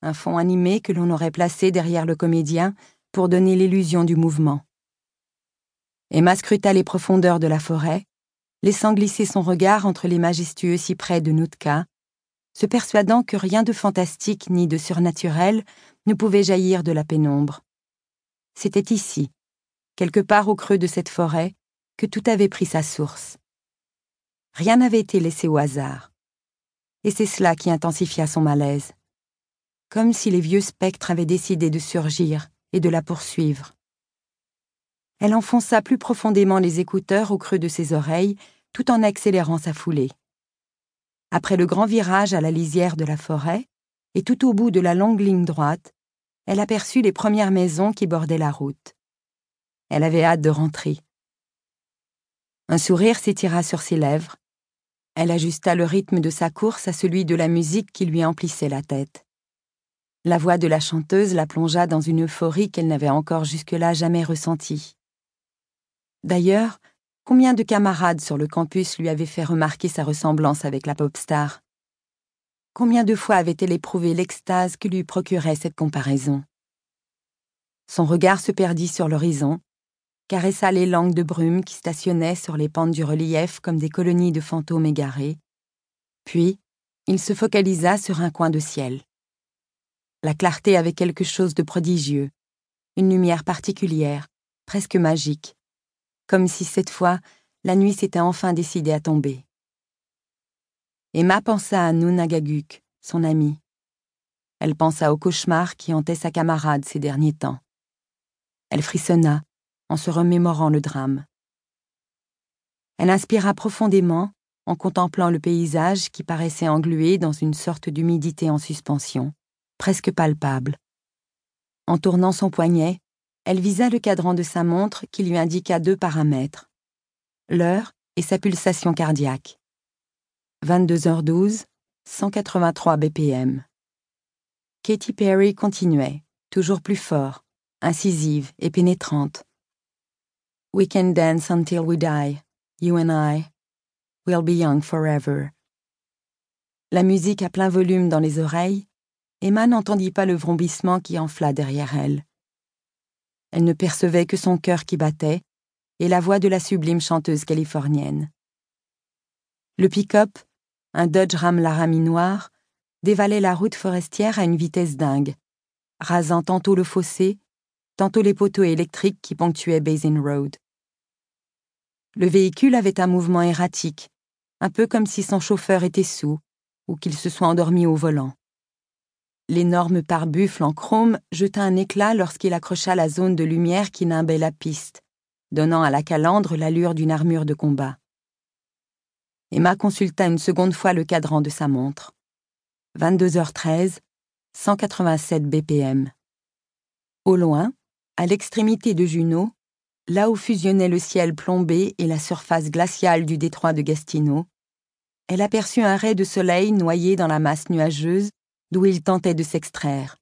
Un fond animé que l'on aurait placé derrière le comédien pour donner l'illusion du mouvement. Emma scruta les profondeurs de la forêt, laissant glisser son regard entre les majestueux cyprès de Nootka, se persuadant que rien de fantastique ni de surnaturel ne pouvait jaillir de la pénombre. C'était ici, quelque part au creux de cette forêt, que tout avait pris sa source. Rien n'avait été laissé au hasard. Et c'est cela qui intensifia son malaise. Comme si les vieux spectres avaient décidé de surgir et de la poursuivre. Elle enfonça plus profondément les écouteurs au creux de ses oreilles, tout en accélérant sa foulée. Après le grand virage à la lisière de la forêt, et tout au bout de la longue ligne droite, elle aperçut les premières maisons qui bordaient la route. Elle avait hâte de rentrer. Un sourire s'étira sur ses lèvres. Elle ajusta le rythme de sa course à celui de la musique qui lui emplissait la tête. La voix de la chanteuse la plongea dans une euphorie qu'elle n'avait encore jusque-là jamais ressentie. D'ailleurs, combien de camarades sur le campus lui avaient fait remarquer sa ressemblance avec la pop star? Combien de fois avait-elle éprouvé l'extase que lui procurait cette comparaison? Son regard se perdit sur l'horizon, caressa les langues de brume qui stationnaient sur les pentes du relief comme des colonies de fantômes égarés. Puis, il se focalisa sur un coin de ciel. La clarté avait quelque chose de prodigieux, une lumière particulière, presque magique, comme si cette fois la nuit s'était enfin décidée à tomber. Emma pensa à Nunagaguk, son amie. Elle pensa au cauchemar qui hantait sa camarade ces derniers temps. Elle frissonna en se remémorant le drame. Elle inspira profondément en contemplant le paysage qui paraissait englué dans une sorte d'humidité en suspension, presque palpable. En tournant son poignet, elle visa le cadran de sa montre qui lui indiqua deux paramètres l'heure et sa pulsation cardiaque. 22h12, 183 BPM. Katy Perry continuait, toujours plus fort, incisive et pénétrante. We can dance until we die, you and I. We'll be young forever. La musique à plein volume dans les oreilles, Emma n'entendit pas le vrombissement qui enfla derrière elle. Elle ne percevait que son cœur qui battait et la voix de la sublime chanteuse californienne. Le pick-up, un Dodge Ram Laramie noir, dévalait la route forestière à une vitesse dingue, rasant tantôt le fossé, tantôt les poteaux électriques qui ponctuaient Basin Road. Le véhicule avait un mouvement erratique, un peu comme si son chauffeur était sous ou qu'il se soit endormi au volant. L'énorme pare-buffle en chrome jeta un éclat lorsqu'il accrocha la zone de lumière qui nimbait la piste, donnant à la calandre l'allure d'une armure de combat. Emma consulta une seconde fois le cadran de sa montre. 22h13, 187 BPM. Au loin, à l'extrémité de Juneau, là où fusionnaient le ciel plombé et la surface glaciale du détroit de Gastino, elle aperçut un ray de soleil noyé dans la masse nuageuse d'où il tentait de s'extraire.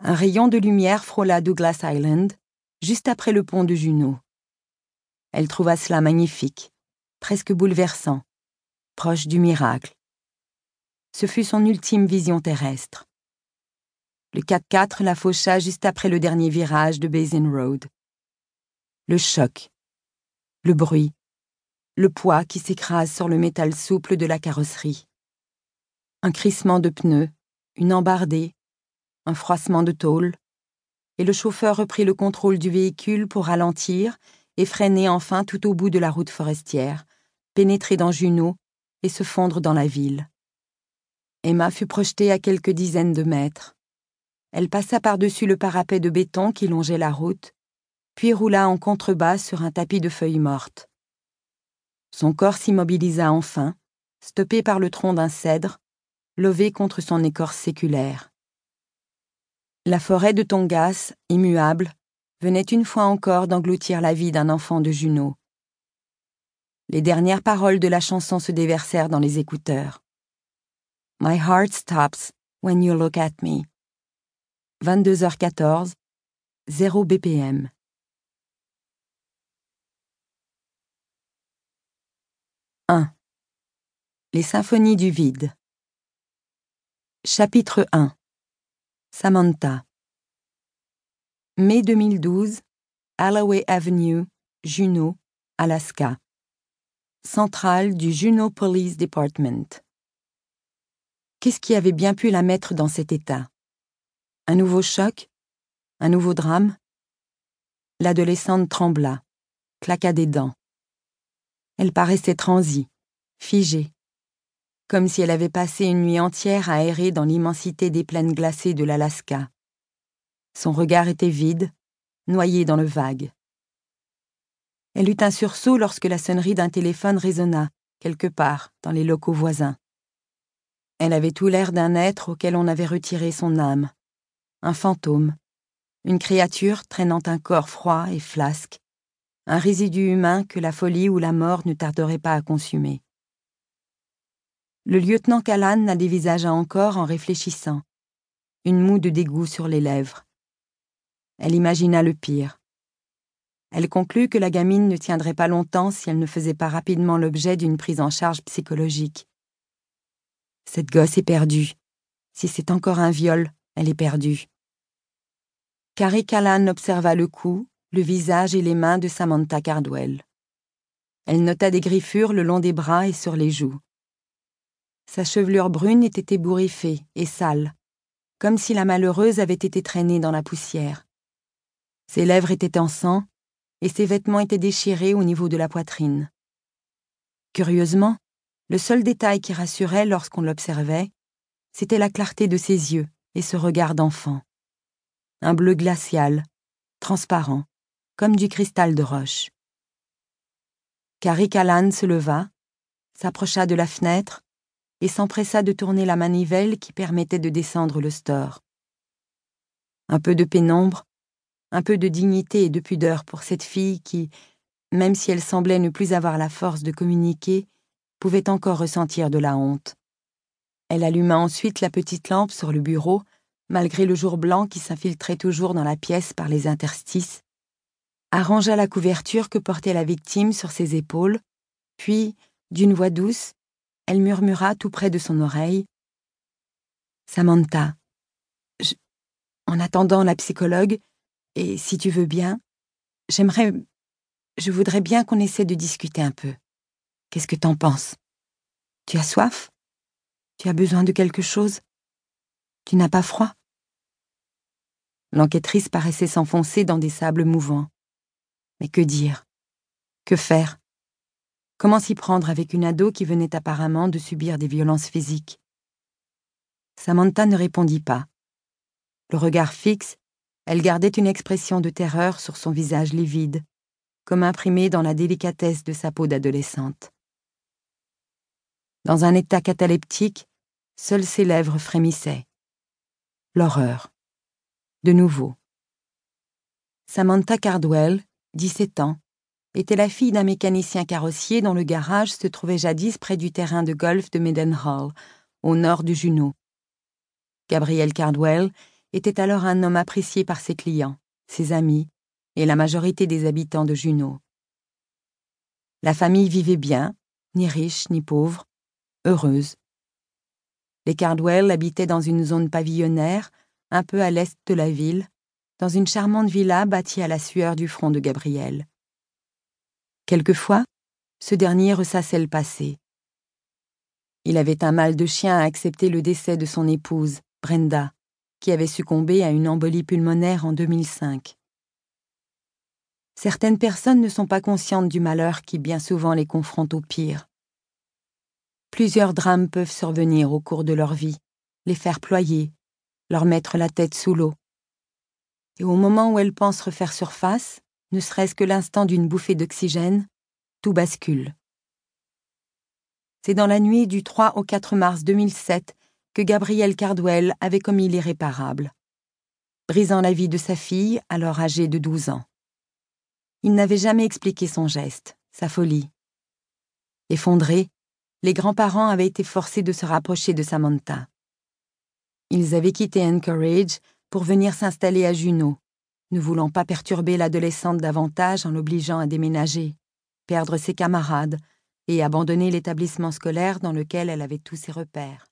Un rayon de lumière frôla Douglas Island, juste après le pont de Juneau. Elle trouva cela magnifique presque bouleversant, proche du miracle. Ce fut son ultime vision terrestre. Le 4x4 la faucha juste après le dernier virage de Basin Road. Le choc, le bruit, le poids qui s'écrase sur le métal souple de la carrosserie. Un crissement de pneus, une embardée, un froissement de tôle, et le chauffeur reprit le contrôle du véhicule pour ralentir et freiner enfin tout au bout de la route forestière, pénétrer dans Juneau et se fondre dans la ville. Emma fut projetée à quelques dizaines de mètres. Elle passa par-dessus le parapet de béton qui longeait la route, puis roula en contrebas sur un tapis de feuilles mortes. Son corps s'immobilisa enfin, stoppé par le tronc d'un cèdre, levé contre son écorce séculaire. La forêt de Tongas, immuable, venait une fois encore d'engloutir la vie d'un enfant de Juno. Les dernières paroles de la chanson se déversèrent dans les écouteurs. My heart stops when you look at me. 22h14, 0 BPM. « 1. Les symphonies du vide. Chapitre 1 Samantha Mai 2012, Alloway Avenue, Juneau, Alaska. Centrale du Juneau Police Department. Qu'est-ce qui avait bien pu la mettre dans cet état? Un nouveau choc? Un nouveau drame? L'adolescente trembla, claqua des dents. Elle paraissait transie, figée, comme si elle avait passé une nuit entière à errer dans l'immensité des plaines glacées de l'Alaska. Son regard était vide, noyé dans le vague. Elle eut un sursaut lorsque la sonnerie d'un téléphone résonna, quelque part, dans les locaux voisins. Elle avait tout l'air d'un être auquel on avait retiré son âme. Un fantôme. Une créature traînant un corps froid et flasque. Un résidu humain que la folie ou la mort ne tarderait pas à consumer. Le lieutenant Callan la dévisagea encore en réfléchissant, une moue de dégoût sur les lèvres. Elle imagina le pire. Elle conclut que la gamine ne tiendrait pas longtemps si elle ne faisait pas rapidement l'objet d'une prise en charge psychologique. Cette gosse est perdue. Si c'est encore un viol, elle est perdue. Carrie Callan observa le cou, le visage et les mains de Samantha Cardwell. Elle nota des griffures le long des bras et sur les joues. Sa chevelure brune était ébouriffée et sale, comme si la malheureuse avait été traînée dans la poussière. Ses lèvres étaient en sang, et ses vêtements étaient déchirés au niveau de la poitrine. Curieusement, le seul détail qui rassurait lorsqu'on l'observait, c'était la clarté de ses yeux et ce regard d'enfant. Un bleu glacial, transparent, comme du cristal de roche. Carrie Callan se leva, s'approcha de la fenêtre et s'empressa de tourner la manivelle qui permettait de descendre le store. Un peu de pénombre, un peu de dignité et de pudeur pour cette fille qui, même si elle semblait ne plus avoir la force de communiquer, pouvait encore ressentir de la honte. Elle alluma ensuite la petite lampe sur le bureau, malgré le jour blanc qui s'infiltrait toujours dans la pièce par les interstices, arrangea la couverture que portait la victime sur ses épaules, puis, d'une voix douce, elle murmura tout près de son oreille Samantha, en attendant la psychologue, et si tu veux bien, j'aimerais. Je voudrais bien qu'on essaie de discuter un peu. Qu'est-ce que t'en penses? Tu as soif? Tu as besoin de quelque chose? Tu n'as pas froid L'enquêtrice paraissait s'enfoncer dans des sables mouvants. Mais que dire? Que faire? Comment s'y prendre avec une ado qui venait apparemment de subir des violences physiques? Samantha ne répondit pas. Le regard fixe, elle gardait une expression de terreur sur son visage livide, comme imprimée dans la délicatesse de sa peau d'adolescente. Dans un état cataleptique, seules ses lèvres frémissaient. L'horreur. De nouveau. Samantha Cardwell, 17 ans, était la fille d'un mécanicien carrossier dont le garage se trouvait jadis près du terrain de golf de Meadenhall, au nord du Juneau. Gabriel Cardwell était alors un homme apprécié par ses clients, ses amis et la majorité des habitants de Juneau. La famille vivait bien, ni riche ni pauvre, heureuse. Les Cardwell habitaient dans une zone pavillonnaire, un peu à l'est de la ville, dans une charmante villa bâtie à la sueur du front de Gabriel. Quelquefois, ce dernier ressassait le passé. Il avait un mal de chien à accepter le décès de son épouse, Brenda, qui avait succombé à une embolie pulmonaire en 2005. Certaines personnes ne sont pas conscientes du malheur qui bien souvent les confronte au pire. Plusieurs drames peuvent survenir au cours de leur vie, les faire ployer, leur mettre la tête sous l'eau. Et au moment où elles pensent refaire surface, ne serait-ce que l'instant d'une bouffée d'oxygène, tout bascule. C'est dans la nuit du 3 au 4 mars 2007 que Gabriel Cardwell avait commis l'irréparable, brisant la vie de sa fille, alors âgée de 12 ans. Il n'avait jamais expliqué son geste, sa folie. Effondrés, les grands-parents avaient été forcés de se rapprocher de Samantha. Ils avaient quitté Anchorage pour venir s'installer à Juneau, ne voulant pas perturber l'adolescente davantage en l'obligeant à déménager, perdre ses camarades et abandonner l'établissement scolaire dans lequel elle avait tous ses repères.